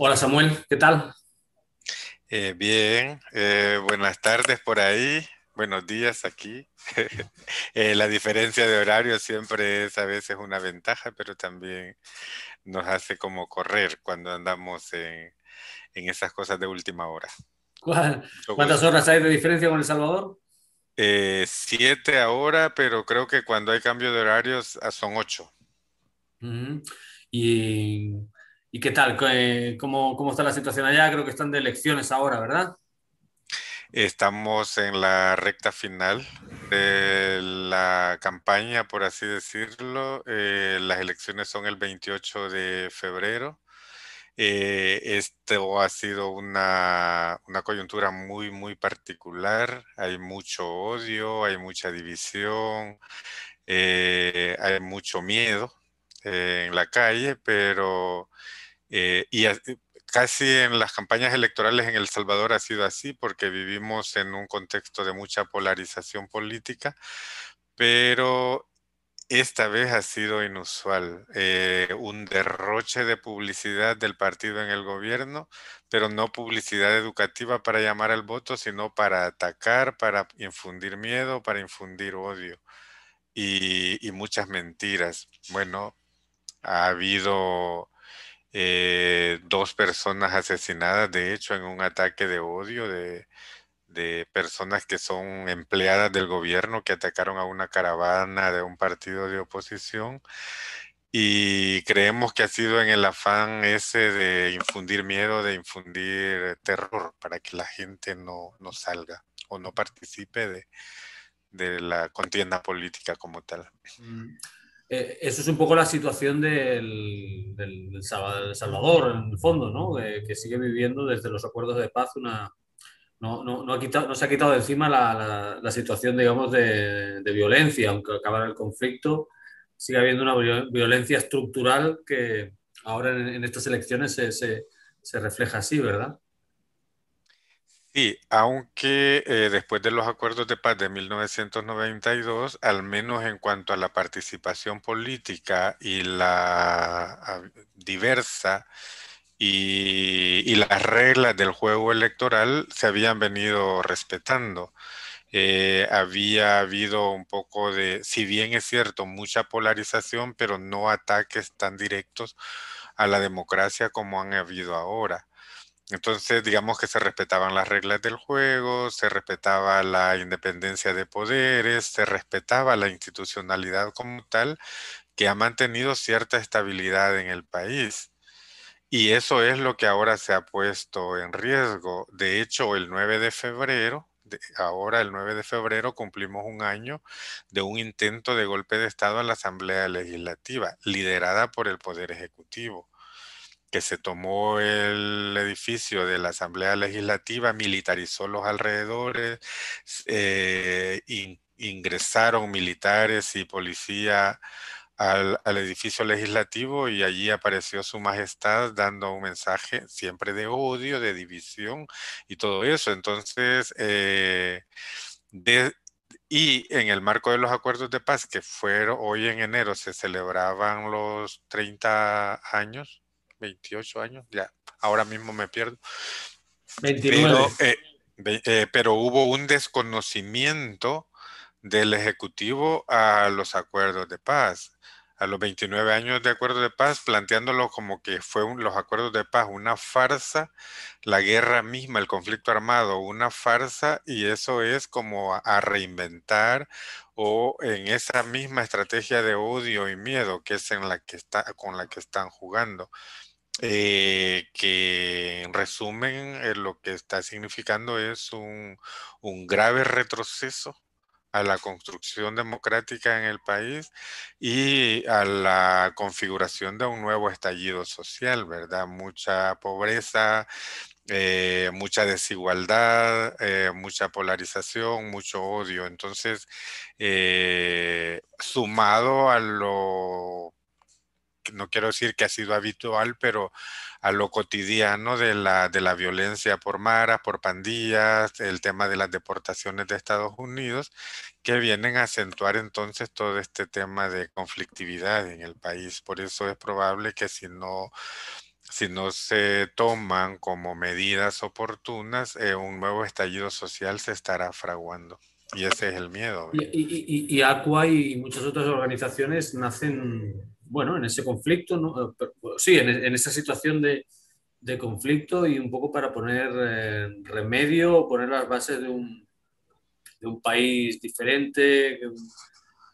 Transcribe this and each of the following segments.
Hola Samuel, ¿qué tal? Eh, bien, eh, buenas tardes por ahí, buenos días aquí. Eh, la diferencia de horario siempre es a veces una ventaja, pero también nos hace como correr cuando andamos en, en esas cosas de última hora. ¿Cuántas horas hay de diferencia con El Salvador? siete ahora, pero creo que cuando hay cambio de horarios ah, son ocho. Y ¿Y qué tal? ¿Cómo, ¿Cómo está la situación allá? Creo que están de elecciones ahora, ¿verdad? Estamos en la recta final de la campaña, por así decirlo. Eh, las elecciones son el 28 de febrero. Eh, esto ha sido una, una, coyuntura muy, muy particular. Hay mucho odio, hay mucha división, eh, hay mucho miedo en la calle, pero eh, y casi en las campañas electorales en El Salvador ha sido así porque vivimos en un contexto de mucha polarización política, pero esta vez ha sido inusual. Eh, un derroche de publicidad del partido en el gobierno, pero no publicidad educativa para llamar al voto, sino para atacar, para infundir miedo, para infundir odio y, y muchas mentiras. Bueno, ha habido eh, dos personas asesinadas, de hecho, en un ataque de odio de, personas que son empleadas del gobierno que atacaron a una caravana de un partido de oposición. Y creemos que ha sido en el afán ese de infundir miedo, de infundir terror para que la gente no, no salga o no participe de, de la contienda política como tal. Mm. Eh, eso es un poco la situación del, Salvador, en el fondo, ¿no? que sigue viviendo desde los acuerdos de paz una... No, no, no, ha quitado, no se ha quitado de encima la, situación, digamos, de, violencia, aunque acabara el conflicto, sigue habiendo una violencia estructural que ahora en, estas elecciones se refleja así, ¿verdad? Sí, aunque eh, después de los acuerdos de paz de 1992, al menos en cuanto a la participación política y la diversa y, las reglas del juego electoral se habían venido respetando. Eh, había habido un poco de, si bien es cierto, mucha polarización, pero no ataques tan directos a la democracia como han habido ahora. Entonces, digamos que se respetaban las reglas del juego, se respetaba la independencia de poderes, se respetaba la institucionalidad como tal, que ha mantenido cierta estabilidad en el país. Y eso es lo que ahora se ha puesto en riesgo. De hecho, el 9 de febrero, ahora el 9 de febrero cumplimos un año de un intento de golpe de Estado a la Asamblea Legislativa, liderada por el Poder Ejecutivo que se tomó el edificio de la Asamblea Legislativa, militarizó los alrededores, eh, ingresaron militares y policía al, edificio legislativo y allí apareció su majestad dando un mensaje siempre de odio, de división y todo eso. Entonces, eh, y en el marco de los acuerdos de paz, que fueron hoy en enero, se celebraban los 30 años 28 años, ya, ahora mismo me pierdo. 29. Pero, eh, eh, pero hubo un desconocimiento del Ejecutivo a los acuerdos de paz a los 29 años de acuerdo de paz, planteándolo como que fue los acuerdos de paz una farsa, la guerra misma, el conflicto armado, una farsa, y eso es como a, reinventar o en esa misma estrategia de odio y miedo que es en la que está, con la que están jugando. Eh, que en resumen eh, lo que está significando es un, grave retroceso a la construcción democrática en el país y a la configuración de un nuevo estallido social, ¿verdad? Mucha pobreza, eh, mucha desigualdad, mucha polarización, mucho odio. Entonces, sumado a lo no quiero decir que ha sido habitual, pero a lo cotidiano de la, de la violencia por maras, por pandillas, el tema de las deportaciones de Estados Unidos, que vienen a acentuar entonces todo este tema de conflictividad en el país. Por eso es probable que si no si no se toman como medidas oportunas, eh, un nuevo estallido social se estará fraguando. Y ese es el miedo. Y, y, Aqua y muchas otras organizaciones nacen, bueno, en ese conflicto, ¿no? Eh, sí, en, en esa situación de, de, conflicto y un poco para poner eh, remedio, poner las bases de un, de un país diferente,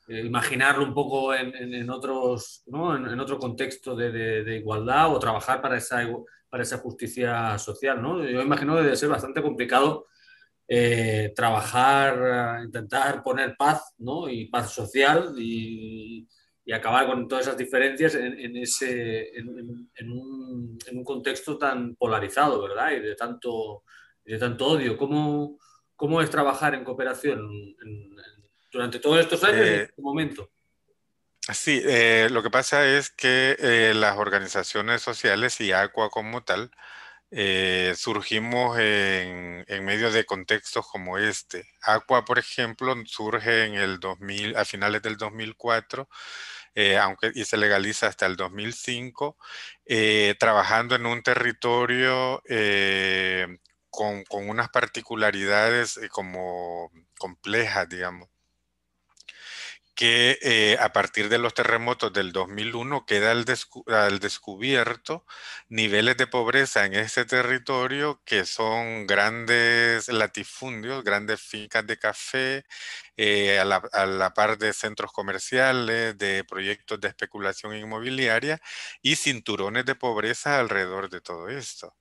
eh, imaginarlo un poco en, en, otros, ¿no? en, otro contexto de, de, igualdad o trabajar para esa, para esa justicia social. ¿no? Yo imagino que debe ser bastante complicado eh, trabajar, intentar poner paz ¿no? y paz social y, y acabar con todas esas diferencias en, ese, un, en, un, contexto tan polarizado, ¿verdad? Y de tanto, de tanto odio. ¿Cómo, ¿Cómo es trabajar en cooperación durante todos estos años en este momento? Sí, eh, lo que pasa es que eh, las organizaciones sociales y ACUA como tal eh, surgimos en, en, medio de contextos como este. ACUA, por ejemplo, surge en el 2000, a finales del 2004, aunque y se legaliza hasta el 2005, trabajando en un territorio con, con, unas particularidades como complejas, digamos que eh, a partir de los terremotos del 2001 queda al, descubierto niveles de pobreza en este territorio que son grandes latifundios, grandes fincas de café, eh, a, la, par de centros comerciales, de proyectos de especulación inmobiliaria y cinturones de pobreza alrededor de todo esto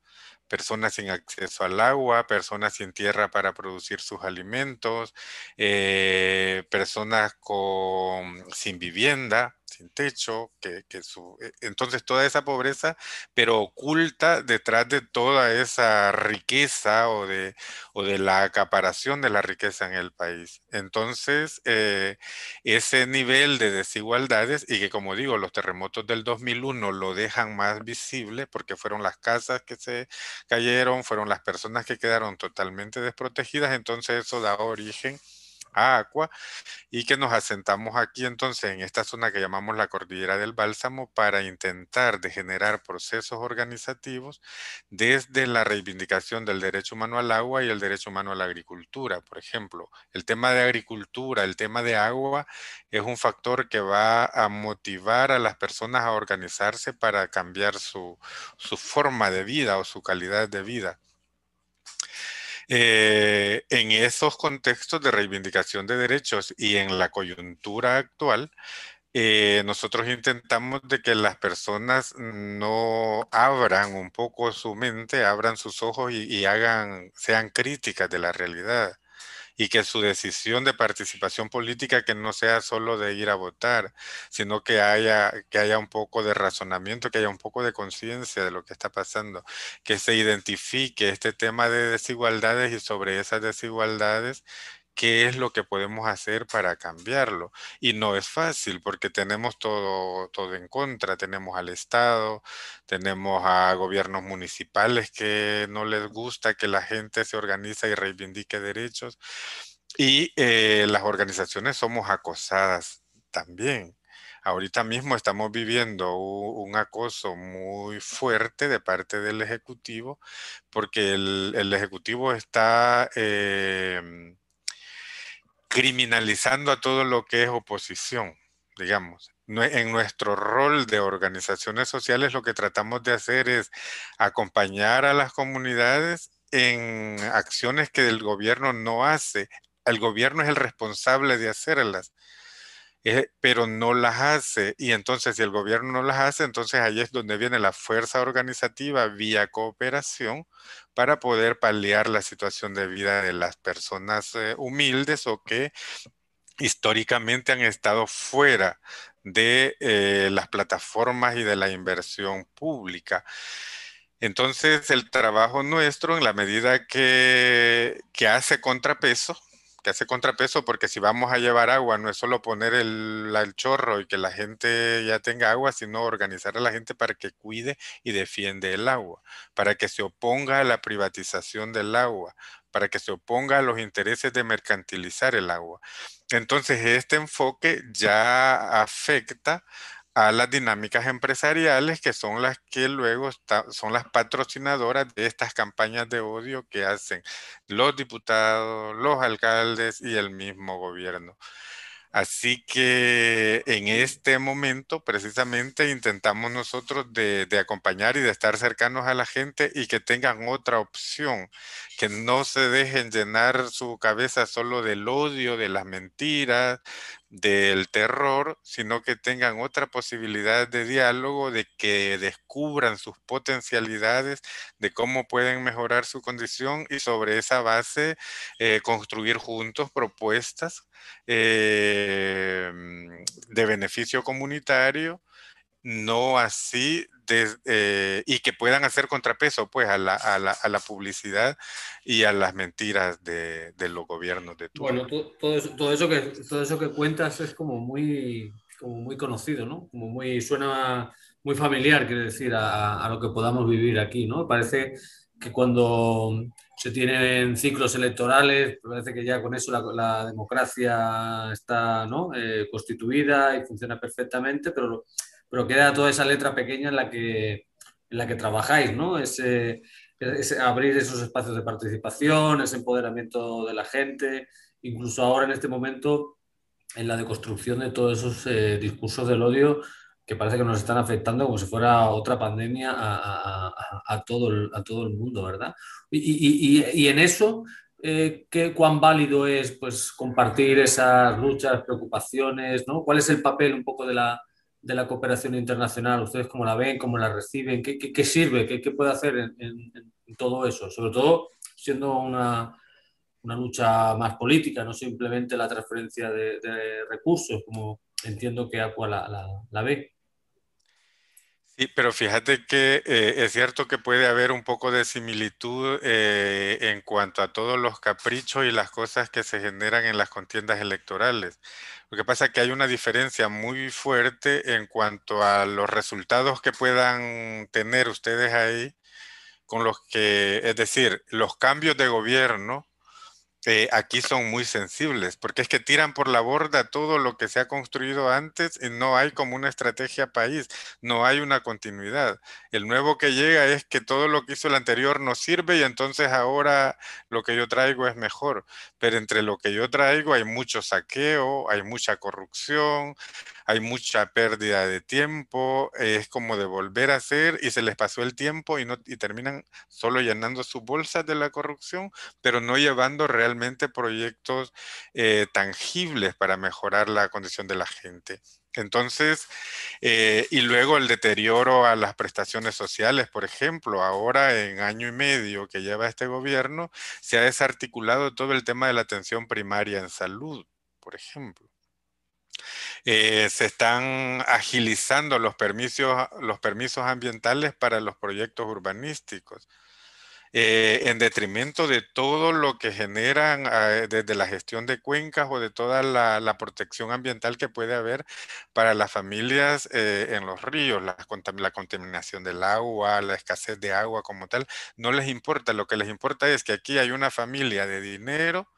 personas sin acceso al agua, personas sin tierra para producir sus alimentos, eh, personas sin vivienda, sin techo, que, su, e, entonces toda esa pobreza, pero oculta detrás de toda esa riqueza o de, la acaparación de la riqueza en el país. Entonces, eh, ese nivel de desigualdades y que como digo, los terremotos del 2001 lo dejan más visible porque fueron las casas que se cayeron, fueron las personas que quedaron totalmente desprotegidas, entonces eso da origen a Aqua y que nos asentamos aquí entonces en esta zona que llamamos la cordillera del Bálsamo para intentar de generar procesos organizativos desde la reivindicación del derecho humano al agua y el derecho humano a la agricultura. Por ejemplo, el tema de agricultura, el tema de agua es un factor que va a motivar a las personas a organizarse para cambiar su, su forma de vida o su calidad de vida. Eh, en esos contextos de reivindicación de derechos y en la coyuntura actual, eh, nosotros intentamos de que las personas no abran un poco su mente, abran sus ojos y, y hagan, sean críticas de la realidad y que su decisión de participación política que no sea solo de ir a votar, sino que haya, que haya un poco de razonamiento, que haya un poco de conciencia de lo que está pasando, que se identifique este tema de desigualdades y sobre esas desigualdades qué es lo que podemos hacer para cambiarlo. Y no es fácil porque tenemos todo, todo en contra. Tenemos al Estado, tenemos a gobiernos municipales que no les gusta que la gente se organiza y reivindique derechos. Y eh, las organizaciones somos acosadas también. Ahorita mismo estamos viviendo un, acoso muy fuerte de parte del Ejecutivo porque el, Ejecutivo está... Em, criminalizando a todo lo que es oposición, digamos. En nuestro rol de organizaciones sociales lo que tratamos de hacer es acompañar a las comunidades en acciones que el gobierno no hace. El gobierno es el responsable de hacerlas. Eh, pero no las hace. Y entonces, si el gobierno no las hace, entonces ahí es donde viene la fuerza organizativa vía cooperación para poder paliar la situación de vida de las personas eh, humildes o que históricamente han estado fuera de eh, las plataformas y de la inversión pública. Entonces, el trabajo nuestro, en la medida que, que hace contrapeso, que hace contrapeso porque si vamos a llevar agua no es solo poner el, el, chorro y que la gente ya tenga agua, sino organizar a la gente para que cuide y defiende el agua, para que se oponga a la privatización del agua, para que se oponga a los intereses de mercantilizar el agua. Entonces este enfoque ya afecta a las dinámicas empresariales que son las que luego son las patrocinadoras de estas campañas de odio que hacen los diputados, los alcaldes y el mismo gobierno. Así que en este momento precisamente intentamos nosotros de, acompañar y de estar cercanos a la gente y que tengan otra opción, que no se dejen llenar su cabeza solo del odio, de las mentiras, del terror, sino que tengan otra posibilidad de diálogo, de que descubran sus potencialidades, de cómo pueden mejorar su condición y sobre esa base eh, construir juntos propuestas eh, de beneficio comunitario, no así eh, y que puedan hacer contrapeso pues a la, a la, a la publicidad y a las mentiras de, de los gobiernos de turno. Bueno, todo, eso, todo, eso que, todo eso que cuentas es como muy, como muy conocido, ¿no? Como muy, suena muy familiar, quiero decir, a, a lo que podamos vivir aquí, ¿no? Parece que cuando se tienen ciclos electorales, parece que ya con eso la, democracia está ¿no? eh, constituida y funciona perfectamente, pero, pero queda toda esa letra pequeña en la que, en la que trabajáis, ¿no? Ese, abrir esos espacios de participación, ese empoderamiento de la gente, incluso ahora en este momento en la deconstrucción de todos esos eh, discursos del odio que parece que nos están afectando como si fuera otra pandemia a, todo, el, a todo el mundo, ¿verdad? Y, en eso, eh, ¿qué, ¿cuán válido es pues, compartir esas luchas, preocupaciones? ¿no? ¿Cuál es el papel un poco de la, de la cooperación internacional? ¿Ustedes cómo la ven, cómo la reciben? ¿Qué, qué, sirve? ¿Qué, puede hacer en, todo eso? Sobre todo siendo una, una, lucha más política, no simplemente la transferencia de, recursos, como entiendo que Aqua la, la, la ve. Sí, pero fíjate que eh, es cierto que puede haber un poco de similitud eh, en cuanto a todos los caprichos y las cosas que se generan en las contiendas electorales. Lo que pasa es que hay una diferencia muy fuerte en cuanto a los resultados que puedan tener ustedes ahí con los que, es decir, los cambios de gobierno eh, aquí son muy sensibles, porque es que tiran por la borda todo lo que se ha construido antes y no hay como una estrategia país, no hay una continuidad. El nuevo que llega es que todo lo que hizo el anterior no sirve y entonces ahora lo que yo traigo es mejor, pero entre lo que yo traigo hay mucho saqueo, hay mucha corrupción, hay mucha pérdida de tiempo, es como de volver a hacer y se les pasó el tiempo y, no, y terminan solo llenando sus bolsas de la corrupción, pero no llevando realmente proyectos eh, tangibles para mejorar la condición de la gente. Entonces, eh, y luego el deterioro a las prestaciones sociales, por ejemplo, ahora en año y medio que lleva este gobierno, se ha desarticulado todo el tema de la atención primaria en salud, por ejemplo. Eh, se están agilizando los permisos, los permisos ambientales para los proyectos urbanísticos. Eh, en detrimento de todo lo que generan eh, desde la gestión de cuencas o de toda la, protección ambiental que puede haber para las familias en los ríos, la, la, contaminación del agua, la escasez de agua como tal, no les importa, lo que les importa es que aquí hay una familia de dinero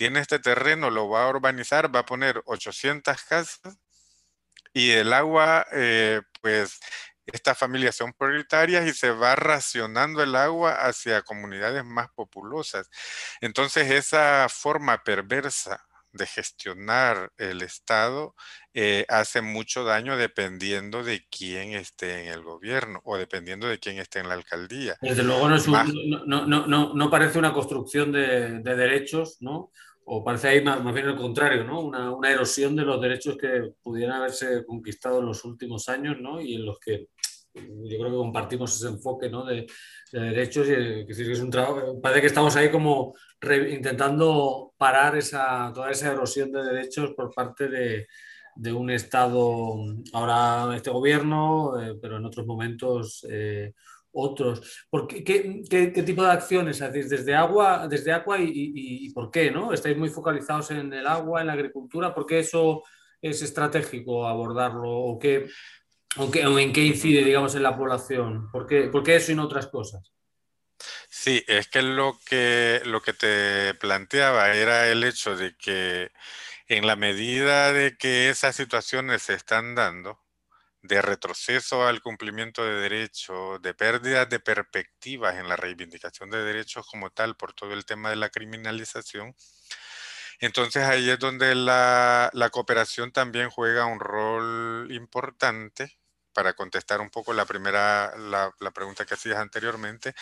tiene este terreno, lo va a urbanizar, va a poner 800 casas y el agua, eh, pues estas familias son prioritarias y se va racionando el agua hacia comunidades más populosas. Entonces esa forma perversa de gestionar el Estado eh, hace mucho daño dependiendo de quién esté en el gobierno o dependiendo de quién esté en la alcaldía. Desde luego no, no, no, parece una construcción de, de derechos, ¿no? o parece ahí más, bien el contrario, ¿no? Una, una, erosión de los derechos que pudieran haberse conquistado en los últimos años, ¿no? Y en los que yo creo que compartimos ese enfoque, ¿no? De, derechos y que, es un trabajo, parece que estamos ahí como intentando parar esa, toda esa erosión de derechos por parte de, de un Estado, ahora este gobierno, eh, pero en otros momentos eh, otros. ¿Por qué, qué, tipo de acciones hacéis desde agua, desde agua y, por qué? ¿no? ¿Estáis muy focalizados en el agua, en la agricultura? ¿Por qué eso es estratégico abordarlo? ¿O, qué, o, en qué incide, digamos, en la población? ¿Por qué, ¿Por qué, eso y no otras cosas? Sí, es que lo, que lo que te planteaba era el hecho de que en la medida de que esas situaciones se están dando, de retroceso al cumplimiento de derechos, de pérdida de perspectivas en la reivindicación de derechos como tal por todo el tema de la criminalización, entonces ahí es donde la, cooperación también juega un rol importante para contestar un poco la primera, la, pregunta que hacías anteriormente,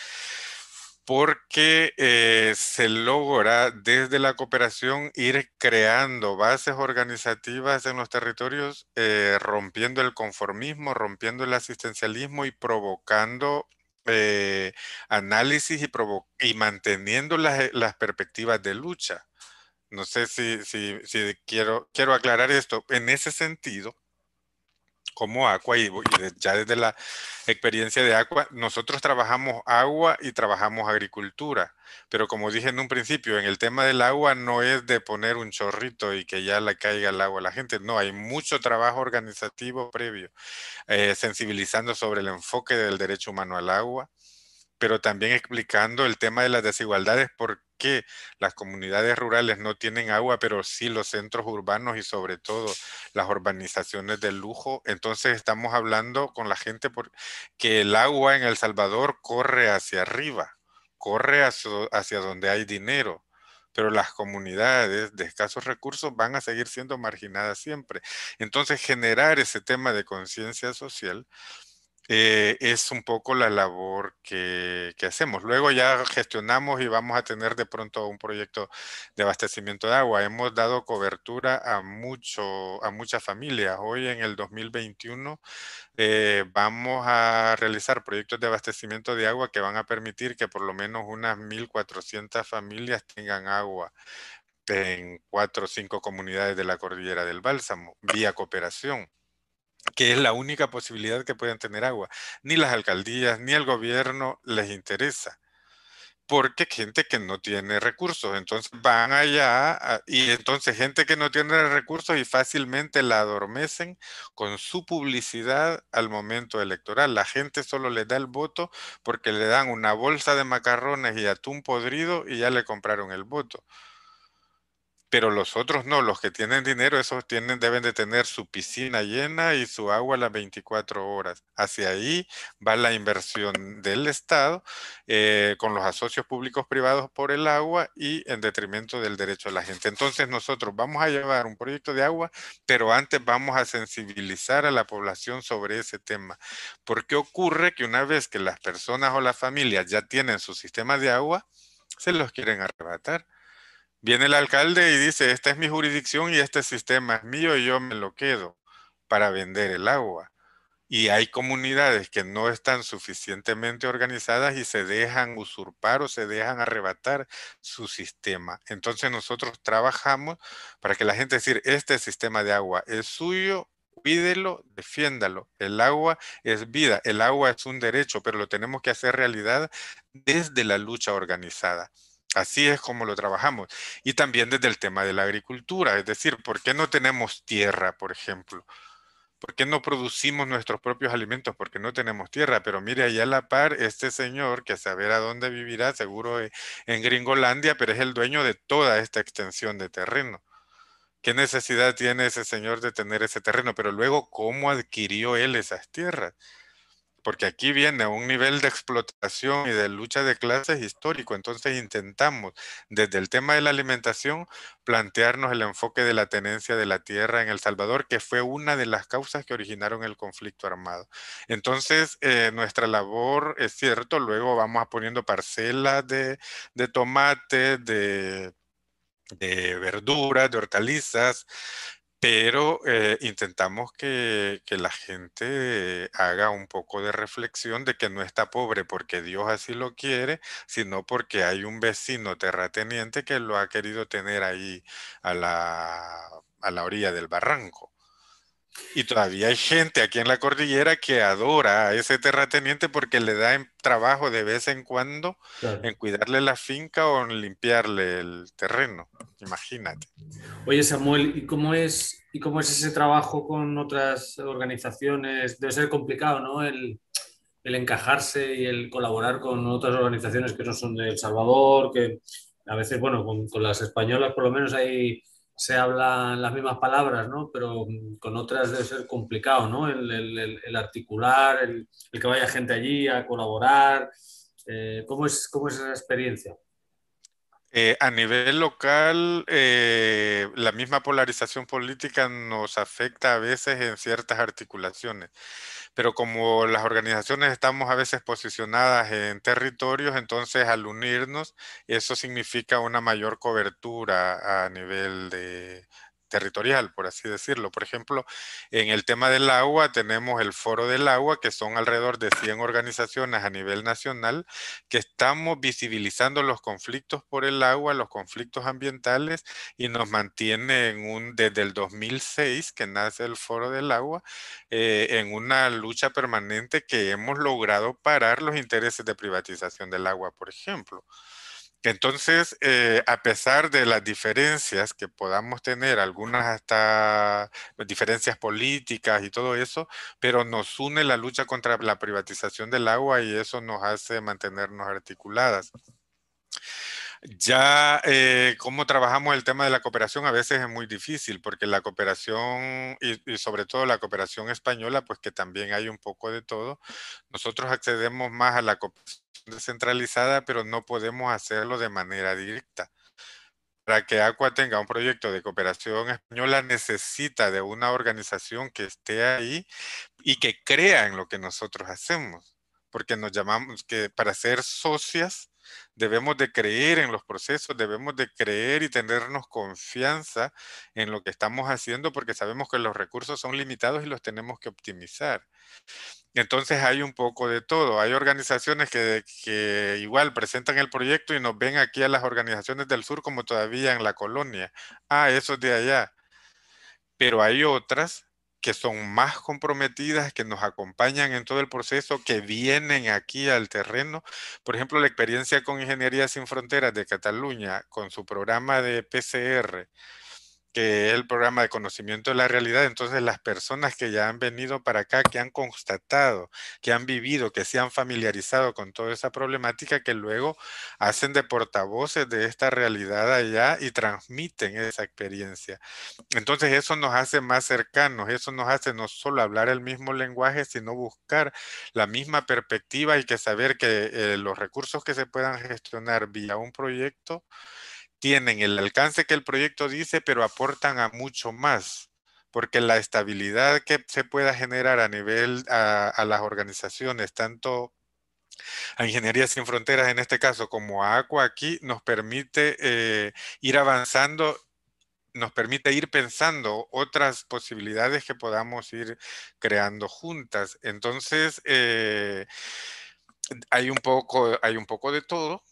porque eh, se logra desde la cooperación ir creando bases organizativas en los territorios, eh, rompiendo el conformismo, rompiendo el asistencialismo y provocando eh, análisis y, y manteniendo las, las perspectivas de lucha. No sé si, si, si quiero, quiero aclarar esto. En ese sentido, como Aqua y, ya desde la experiencia de Aqua, nosotros trabajamos agua y trabajamos agricultura. Pero como dije en un principio, en el tema del agua no es de poner un chorrito y que ya le caiga el agua a la gente. No, hay mucho trabajo organizativo previo, eh, sensibilizando sobre el enfoque del derecho humano al agua, pero también explicando el tema de las desigualdades, por qué las comunidades rurales no tienen agua, pero sí los centros urbanos y sobre todo las urbanizaciones de lujo. Entonces estamos hablando con la gente porque el agua en El Salvador corre hacia arriba, corre hacia, hacia donde hay dinero pero las comunidades de escasos recursos van a seguir siendo marginadas siempre. Entonces, generar ese tema de conciencia social eh, es un poco la labor que, hacemos. Luego ya gestionamos y vamos a tener de pronto un proyecto de abastecimiento de agua. Hemos dado cobertura a, a muchas familias. Hoy en el 2021 eh, vamos a realizar proyectos de abastecimiento de agua que van a permitir que por lo menos unas 1.400 familias tengan agua en cuatro o cinco comunidades de la cordillera del Bálsamo, vía cooperación que es la única posibilidad que pueden tener agua. Ni las alcaldías ni el gobierno les interesa. Porque gente que no tiene recursos, entonces van allá y entonces gente que no tiene recursos y fácilmente la adormecen con su publicidad al momento electoral. La gente solo le da el voto porque le dan una bolsa de macarrones y atún podrido y ya le compraron el voto pero los otros no, los que tienen dinero, esos tienen, deben de tener su piscina llena y su agua las 24 horas. Hacia ahí va la inversión del Estado eh, con los asocios públicos privados por el agua y en detrimento del derecho de la gente. Entonces nosotros vamos a llevar un proyecto de agua, pero antes vamos a sensibilizar a la población sobre ese tema. Porque ocurre que una vez que las personas o las familias ya tienen su sistema de agua, se los quieren arrebatar Viene el alcalde y dice, esta es mi jurisdicción y este sistema es mío y yo me lo quedo para vender el agua. Y hay comunidades que no están suficientemente organizadas y se dejan usurpar o se dejan arrebatar su sistema. Entonces nosotros trabajamos para que la gente decir, este sistema de agua es suyo, cuídelo, defiéndalo. El agua es vida, el agua es un derecho, pero lo tenemos que hacer realidad desde la lucha organizada. Así es como lo trabajamos. Y también desde el tema de la agricultura, es decir, ¿por qué no tenemos tierra, por ejemplo? ¿Por qué no producimos nuestros propios alimentos? Porque no tenemos tierra. Pero mire, allá a la par, este señor, que saber a dónde vivirá, seguro e, en Gringolandia, pero es el dueño de toda esta extensión de terreno. ¿Qué necesidad tiene ese señor de tener ese terreno? Pero luego, ¿cómo adquirió él esas tierras? Porque aquí viene un nivel de explotación y de lucha de clases histórico. Entonces intentamos, desde el tema de la alimentación, plantearnos el enfoque de la tenencia de la tierra en El Salvador, que fue una de las causas que originaron el conflicto armado. Entonces, eh, nuestra labor es cierto, luego vamos poniendo parcelas de, de tomate, de de verduras, de hortalizas, pero eh, intentamos que, la gente haga un poco de reflexión de que no está pobre porque Dios así lo quiere, sino porque hay un vecino terrateniente que lo ha querido tener ahí a la, a la orilla del barranco. Y todavía hay gente aquí en la cordillera que adora a ese terrateniente porque le da trabajo de vez en cuando en cuidarle la finca o en limpiarle el terreno. Imagínate. Oye, Samuel, ¿y cómo es, y cómo es ese trabajo con otras organizaciones? Debe ser complicado, ¿no? El, encajarse y el colaborar con otras organizaciones que no son de El Salvador, que a veces, bueno, con, con las españolas por lo menos hay se hablan las mismas palabras, ¿no? Pero con otras debe ser complicado, ¿no? El, articular, el, que vaya gente allí a colaborar. Eh, ¿cómo, es, ¿Cómo es esa experiencia? Eh, a nivel local, eh, la misma polarización política nos afecta a veces en ciertas articulaciones pero como las organizaciones estamos a veces posicionadas en territorios, entonces al unirnos, eso significa una mayor cobertura a nivel de, territorial, por así decirlo. Por ejemplo, en el tema del agua tenemos el Foro del Agua, que son alrededor de 100 organizaciones a nivel nacional, que estamos visibilizando los conflictos por el agua, los conflictos ambientales, y nos mantiene en un, desde el 2006, que nace el Foro del Agua, eh, en una lucha permanente que hemos logrado parar los intereses de privatización del agua, por ejemplo. Entonces, eh, a pesar de las diferencias que podamos tener, algunas hasta diferencias políticas y todo eso, pero nos une la lucha contra la privatización del agua y eso nos hace mantenernos articuladas. Ya eh, cómo trabajamos el tema de la cooperación a veces es muy difícil porque la cooperación y, sobre todo la cooperación española, pues que también hay un poco de todo, nosotros accedemos más a la cooperación descentralizada, pero no podemos hacerlo de manera directa. Para que Aqua tenga un proyecto de cooperación española necesita de una organización que esté ahí y que crea en lo que nosotros hacemos, porque nos llamamos que para ser socias debemos de creer en los procesos, debemos de creer y tenernos confianza en lo que estamos haciendo porque sabemos que los recursos son limitados y los tenemos que optimizar. Entonces hay un poco de todo. Hay organizaciones que, igual presentan el proyecto y nos ven aquí a las organizaciones del sur como todavía en la colonia. Ah, eso es de allá. Pero hay otras que son más comprometidas, que nos acompañan en todo el proceso, que vienen aquí al terreno. Por ejemplo, la experiencia con Ingeniería Sin Fronteras de Cataluña, con su programa de PCR, que el programa de conocimiento de la realidad, entonces las personas que ya han venido para acá, que han constatado, que han vivido, que se han familiarizado con toda esa problemática, que luego hacen de portavoces de esta realidad allá y transmiten esa experiencia. Entonces eso nos hace más cercanos, eso nos hace no solo hablar el mismo lenguaje, sino buscar la misma perspectiva y que saber que eh, los recursos que se puedan gestionar vía un proyecto, tienen el alcance que el proyecto dice, pero aportan a mucho más, porque la estabilidad que se pueda generar a nivel a, las organizaciones, tanto a Ingeniería Sin Fronteras en este caso como a Aqua aquí, nos permite eh, ir avanzando nos permite ir pensando otras posibilidades que podamos ir creando juntas. Entonces, eh, hay, un poco, hay un poco de todo,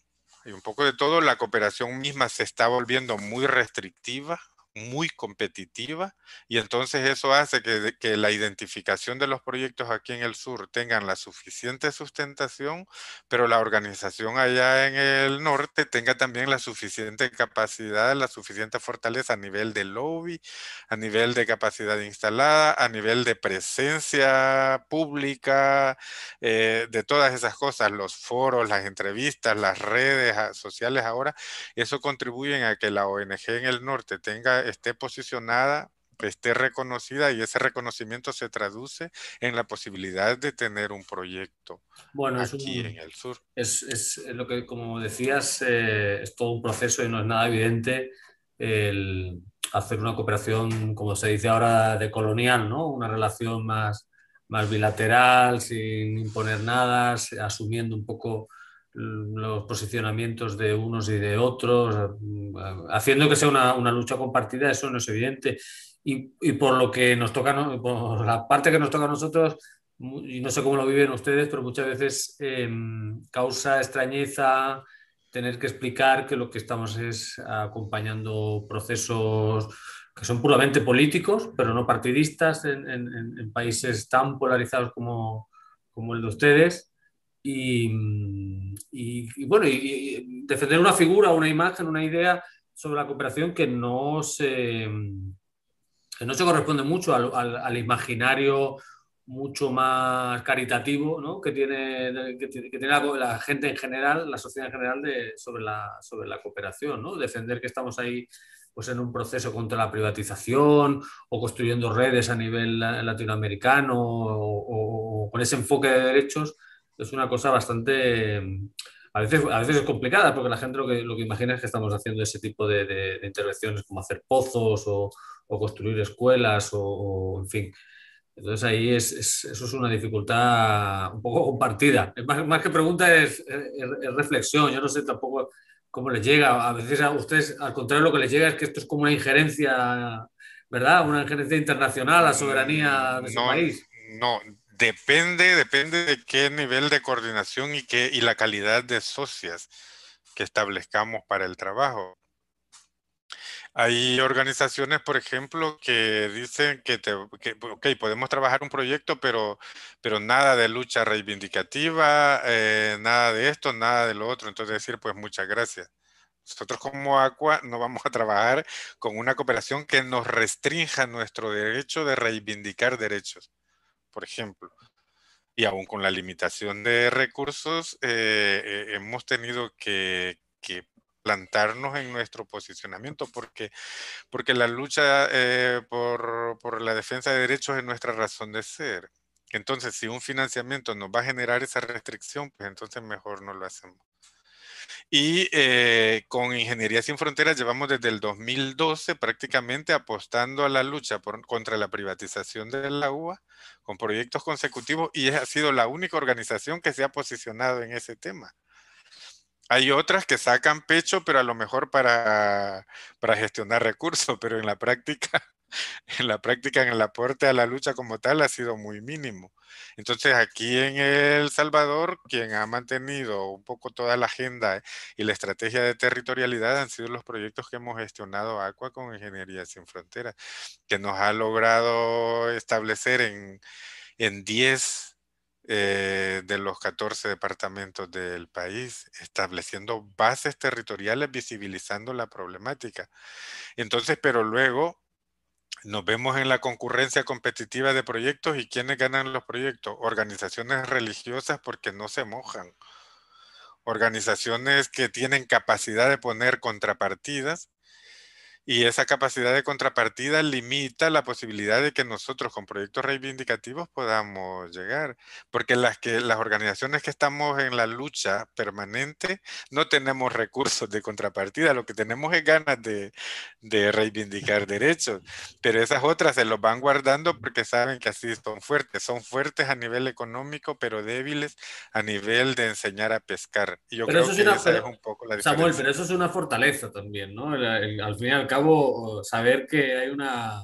y un poco de todo, la cooperación misma se está volviendo muy restrictiva, muy competitiva y entonces eso hace que, que, la identificación de los proyectos aquí en el sur tengan la suficiente sustentación, pero la organización allá en el norte tenga también la suficiente capacidad, la suficiente fortaleza a nivel de lobby, a nivel de capacidad instalada, a nivel de presencia pública, eh, de todas esas cosas, los foros, las entrevistas, las redes ah, sociales ahora, eso contribuye a que la ONG en el norte tenga esté posicionada, esté reconocida y ese reconocimiento se traduce en la posibilidad de tener un proyecto bueno, aquí en el sur. Es, lo que, como decías, eh, es todo un proceso y no es nada evidente el hacer una cooperación, como se dice ahora, de colonial, ¿no? Una relación más, más bilateral, sin imponer nada, asumiendo un poco los posicionamientos de unos y de otros, haciendo que sea una, lucha compartida, eso no es evidente. Y, por lo que nos toca, por la parte que nos toca a nosotros, y no sé cómo lo viven ustedes, pero muchas veces em, causa extrañeza tener que explicar que lo que estamos es acompañando procesos que son puramente políticos, pero no partidistas en, en países tan polarizados como, como el de ustedes y, bueno, defender una figura, una imagen, una idea sobre la cooperación que no se, no se corresponde mucho al, imaginario mucho más caritativo ¿no? que tiene, que, tiene la, gente en general, la sociedad en general de, sobre, la, sobre la cooperación, ¿no? defender que estamos ahí pues en un proceso contra la privatización o construyendo redes a nivel latinoamericano o, con ese enfoque de derechos, es una cosa bastante, a veces, a veces es complicada porque la gente lo que, lo que imagina es que estamos haciendo ese tipo de, intervenciones como hacer pozos o, construir escuelas o, en fin. Entonces ahí es, eso es una dificultad un poco compartida. Más, más que pregunta es, es, reflexión. Yo no sé tampoco cómo les llega. A veces a ustedes, al contrario, lo que les llega es que esto es como una injerencia, ¿verdad? Una injerencia internacional a la soberanía de su país. No, depende, depende de qué nivel de coordinación y, qué, y la calidad de socias que establezcamos para el trabajo. Hay organizaciones, por ejemplo, que dicen que, te, podemos trabajar un proyecto, pero, pero nada de lucha reivindicativa, eh, nada de esto, nada de lo otro. Entonces decir, pues muchas gracias. Nosotros como Aqua no vamos a trabajar con una cooperación que nos restrinja nuestro derecho de reivindicar derechos, por ejemplo. Y aún con la limitación de recursos, eh, eh, hemos tenido que, plantarnos en nuestro posicionamiento, porque, porque la lucha eh, por, por, la defensa de derechos es nuestra razón de ser. Entonces, si un financiamiento nos va a generar esa restricción, pues entonces mejor no lo hacemos. Y eh, con Ingeniería Sin Fronteras llevamos desde el 2012 prácticamente apostando a la lucha contra la privatización del agua con proyectos consecutivos y ha sido la única organización que se ha posicionado en ese tema. Hay otras que sacan pecho, pero a lo mejor para, para gestionar recursos, pero en la práctica, en la práctica, en el aporte a la lucha como tal ha sido muy mínimo. Entonces aquí en El Salvador, quien ha mantenido un poco toda la agenda y la estrategia de territorialidad han sido los proyectos que hemos gestionado Aqua con Ingeniería Sin Fronteras, que nos ha logrado establecer en, en 10 eh, de los 14 departamentos del país, estableciendo bases territoriales, visibilizando la problemática. Entonces, pero luego nos vemos en la concurrencia competitiva de proyectos y quiénes ganan los proyectos. Organizaciones religiosas porque no se mojan. Organizaciones que tienen capacidad de poner contrapartidas y esa capacidad de contrapartida limita la posibilidad de que nosotros con proyectos reivindicativos podamos llegar, porque las, que, las organizaciones que estamos en la lucha permanente no tenemos recursos de contrapartida, lo que tenemos es ganas de, de reivindicar derechos, pero esas otras se los van guardando porque saben que así son fuertes, son fuertes a nivel económico, pero débiles a nivel de enseñar a pescar. Y yo creo que esa es un poco la diferencia. Samuel, pero eso es una fortaleza también, ¿no? al fin y al cabo, saber que hay una,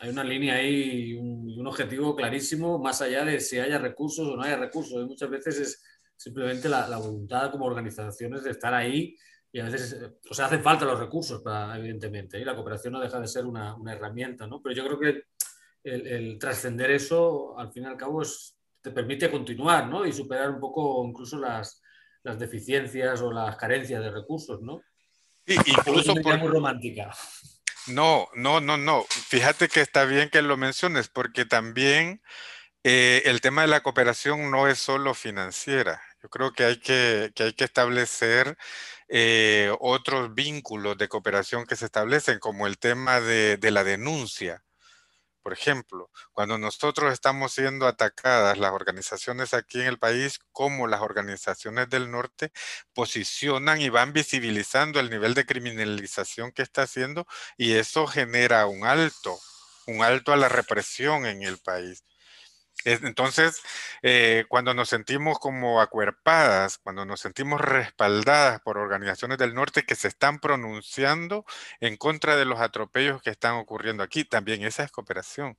hay una línea ahí, un, un, objetivo clarísimo, más allá de si haya recursos o no haya recursos. Y muchas veces es simplemente la, la, voluntad como organizaciones de estar ahí y a veces, o sea, hacen falta los recursos, para, evidentemente, y la cooperación no deja de ser una, una herramienta, ¿no? Pero yo creo que el, el trascender eso, al fin y al cabo, es, te permite continuar, ¿no? Y superar un poco incluso las, las deficiencias o las carencias de recursos, ¿no? Sí, incluso por... muy romántica. No, no, no, no. Fíjate que está bien que lo menciones porque también eh, el tema de la cooperación no es solo financiera. Yo creo que hay que, que hay que establecer eh, otros vínculos de cooperación que se establecen, como el tema de, de la denuncia. Por ejemplo, cuando nosotros estamos siendo atacadas, las organizaciones aquí en el país, como las organizaciones del norte, posicionan y van visibilizando el nivel de criminalización que está haciendo y eso genera un alto, un alto a la represión en el país. Entonces, eh, cuando nos sentimos como acuerpadas, cuando nos sentimos respaldadas por organizaciones del norte que se están pronunciando en contra de los atropellos que están ocurriendo aquí, también esa es cooperación.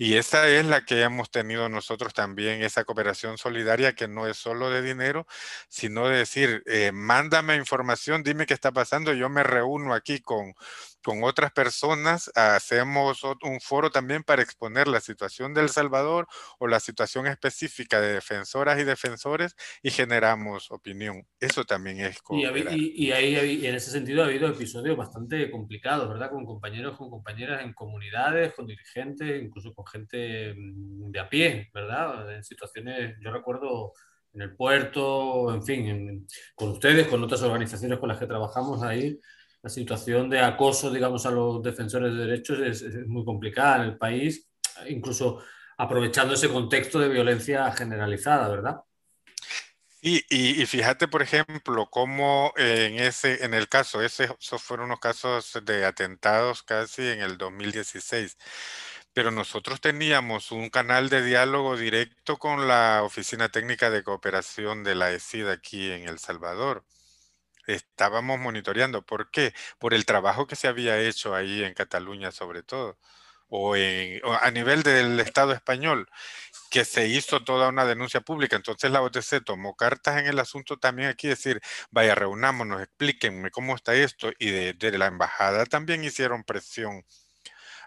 Y esa es la que hemos tenido nosotros también, esa cooperación solidaria que no es solo de dinero, sino de decir, eh, mándame información, dime qué está pasando, yo me reúno aquí con, con otras personas, hacemos un foro también para exponer la situación del Salvador o la situación específica de defensoras y defensores y generamos opinión. Eso también es y, y, ahí, en ese sentido ha habido episodios bastante complicados, ¿verdad? Con compañeros, con compañeras en comunidades, con dirigentes, incluso con gente mm, de a pie, ¿verdad? En situaciones, yo recuerdo en el puerto, en fin, con ustedes, con otras organizaciones con las que trabajamos ahí, la situación de acoso, digamos, a los defensores de derechos es, muy complicada en el país, incluso aprovechando ese contexto de violencia generalizada, ¿verdad? Y, y, fíjate, por ejemplo, cómo en, ese, en el caso, ese, esos fueron unos casos de atentados casi en el 2016 pero nosotros teníamos un canal de diálogo directo con la Oficina Técnica de Cooperación de la ESID aquí en El Salvador. Estábamos monitoreando. ¿Por qué? Por el trabajo que se había hecho ahí en Cataluña sobre todo, o, a nivel del Estado español, que se hizo toda una denuncia pública. Entonces la OTC tomó cartas en el asunto también aquí, decir, vaya, reunámonos, explíquenme cómo está esto. Y de, de la embajada también hicieron presión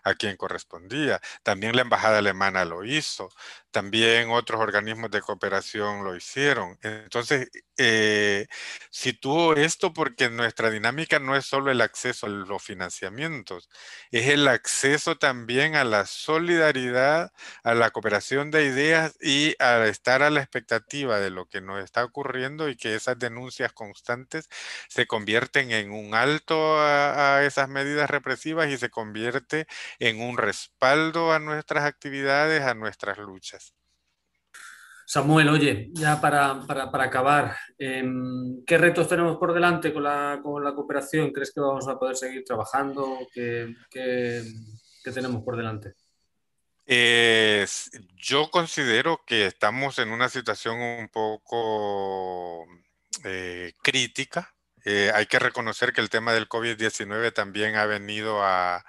a quien correspondía. También la embajada alemana lo hizo. También otros organismos de cooperación lo hicieron. Entonces, eh, situó esto porque nuestra dinámica no es solo el acceso a los financiamientos, es el acceso también a la solidaridad, a la cooperación de ideas y a estar a la expectativa de lo que nos está ocurriendo y que esas denuncias constantes se convierten en un alto a, a esas medidas represivas y se convierte en un respaldo a nuestras actividades, a nuestras luchas. Samuel, oye, ya para, acabar, em, ¿qué retos tenemos por delante con la, cooperación? ¿Crees que vamos a poder seguir trabajando? ¿Qué, tenemos por delante? yo considero que estamos en una situación un poco eh, crítica eh, hay que reconocer que el tema del COVID-19 también ha venido a,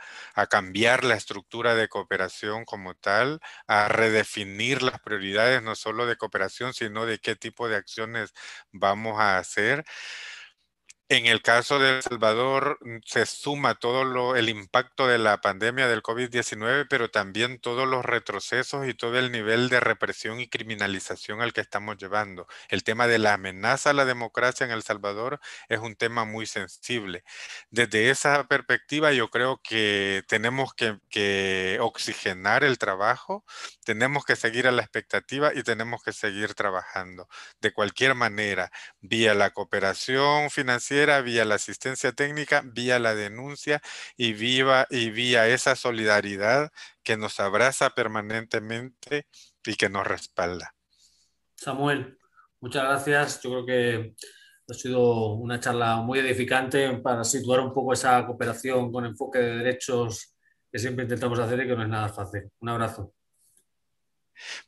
cambiar la estructura de cooperación como tal, a redefinir las prioridades no solo de cooperación, sino de qué tipo de acciones vamos a hacer. En el caso de El Salvador mm, se suma todo el impacto de la pandemia del COVID-19, pero también todos los retrocesos y todo el nivel de represión y criminalización al que estamos llevando. El tema de la amenaza a la democracia en El Salvador es un tema muy sensible. Desde esa perspectiva yo creo que tenemos que, que oxigenar el trabajo, tenemos que seguir a la expectativa y tenemos que seguir trabajando de cualquier manera, vía la cooperación financiera, vía la asistencia técnica, vía la denuncia y, viva, y vía esa solidaridad que nos abraza permanentemente y que nos respalda. Samuel, muchas gracias. Yo creo que ha sido una charla muy edificante para situar un poco esa cooperación con enfoque de derechos que siempre intentamos hacer y que no es nada fácil. Un abrazo.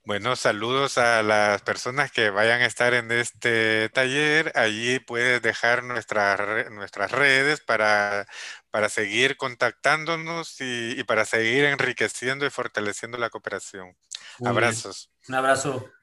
Bueno, saludos a las personas que vayan a estar en este taller. Allí puedes dejar nuestras, nuestras redes para, para seguir contactándonos y, para seguir enriqueciendo y fortaleciendo la cooperación. Abrazos. Un abrazo.